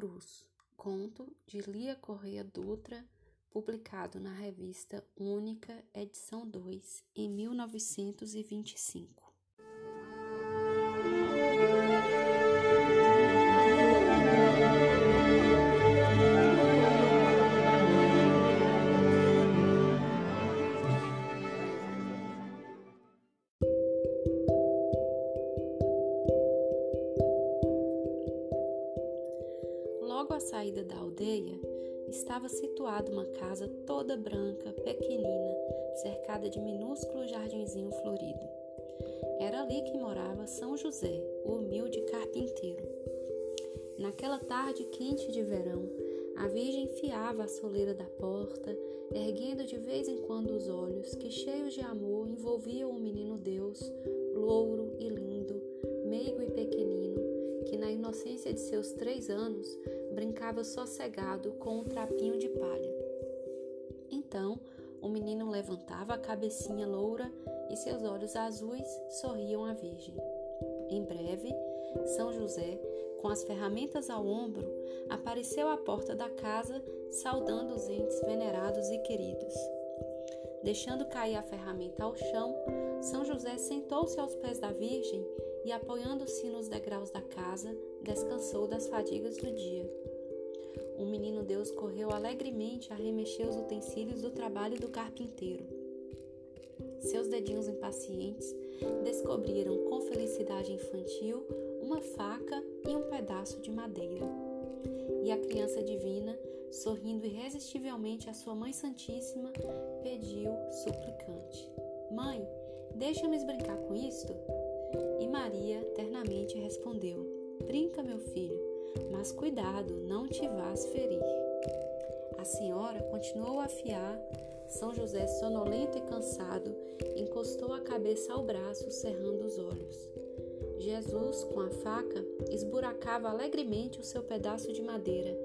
cruz, conto de Lia Correia Dutra, publicado na revista Única, edição 2, em 1925. Saída da aldeia, estava situada uma casa toda branca, pequenina, cercada de minúsculo jardinzinho florido. Era ali que morava São José, o humilde carpinteiro. Naquela tarde quente de verão, a Virgem fiava a soleira da porta, erguendo de vez em quando os olhos que, cheios de amor, envolviam o menino Deus, louro e lindo, meigo e pequenino, que na inocência de seus três anos brincava sossegado com um trapinho de palha. Então, o menino levantava a cabecinha loura e seus olhos azuis sorriam à Virgem. Em breve, São José, com as ferramentas ao ombro, apareceu à porta da casa, saudando os entes venerados e queridos. Deixando cair a ferramenta ao chão, São José sentou-se aos pés da Virgem e, apoiando-se nos degraus da casa, descansou das fadigas do dia. O menino Deus correu alegremente a remexer os utensílios do trabalho do carpinteiro. Seus dedinhos impacientes descobriram com felicidade infantil uma faca e um pedaço de madeira. E a criança divina, sorrindo irresistivelmente à sua Mãe Santíssima, pediu suplicante: Mãe, deixa-me brincar com isto? E Maria ternamente respondeu: Brinca, meu filho, mas cuidado, não te vás ferir. A senhora continuou a afiar. São José, sonolento e cansado, encostou a cabeça ao braço, cerrando os olhos. Jesus, com a faca, esburacava alegremente o seu pedaço de madeira,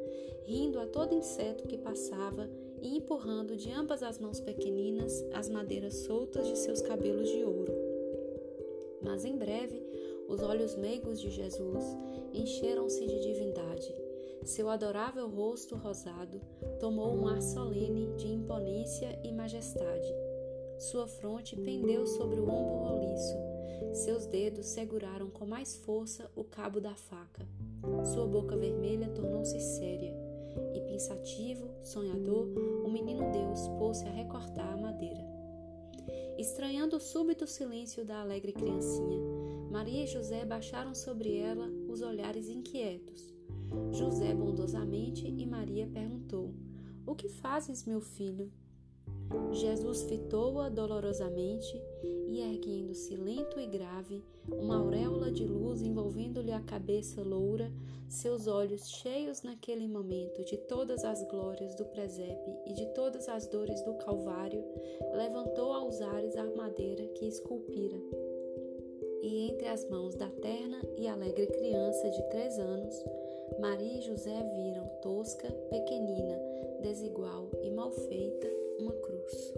rindo a todo inseto que passava e empurrando de ambas as mãos pequeninas as madeiras soltas de seus cabelos de ouro. Mas em breve, os olhos meigos de Jesus encheram-se de divindade. Seu adorável rosto rosado tomou um ar solene de imponência e majestade. Sua fronte pendeu sobre o ombro roliço. Seus dedos seguraram com mais força o cabo da faca. Sua boca vermelha tornou-se séria. E pensativo, sonhador, o menino Deus pôs-se a recortar a madeira. Estranhando o súbito silêncio da alegre criancinha, Maria e José baixaram sobre ela os olhares inquietos. José bondosamente e Maria perguntou: O que fazes, meu filho? Jesus fitou-a dolorosamente e, erguendo-se lento e grave, uma auréola de luz envolvendo-lhe a cabeça loura, seus olhos cheios naquele momento de todas as glórias do presépio e de todas as dores do Calvário, levantou aos ares a madeira que esculpira. E entre as mãos da terna e alegre criança de três anos, Maria e José viram tosca, pequenina, desigual e mal feita uma cruz.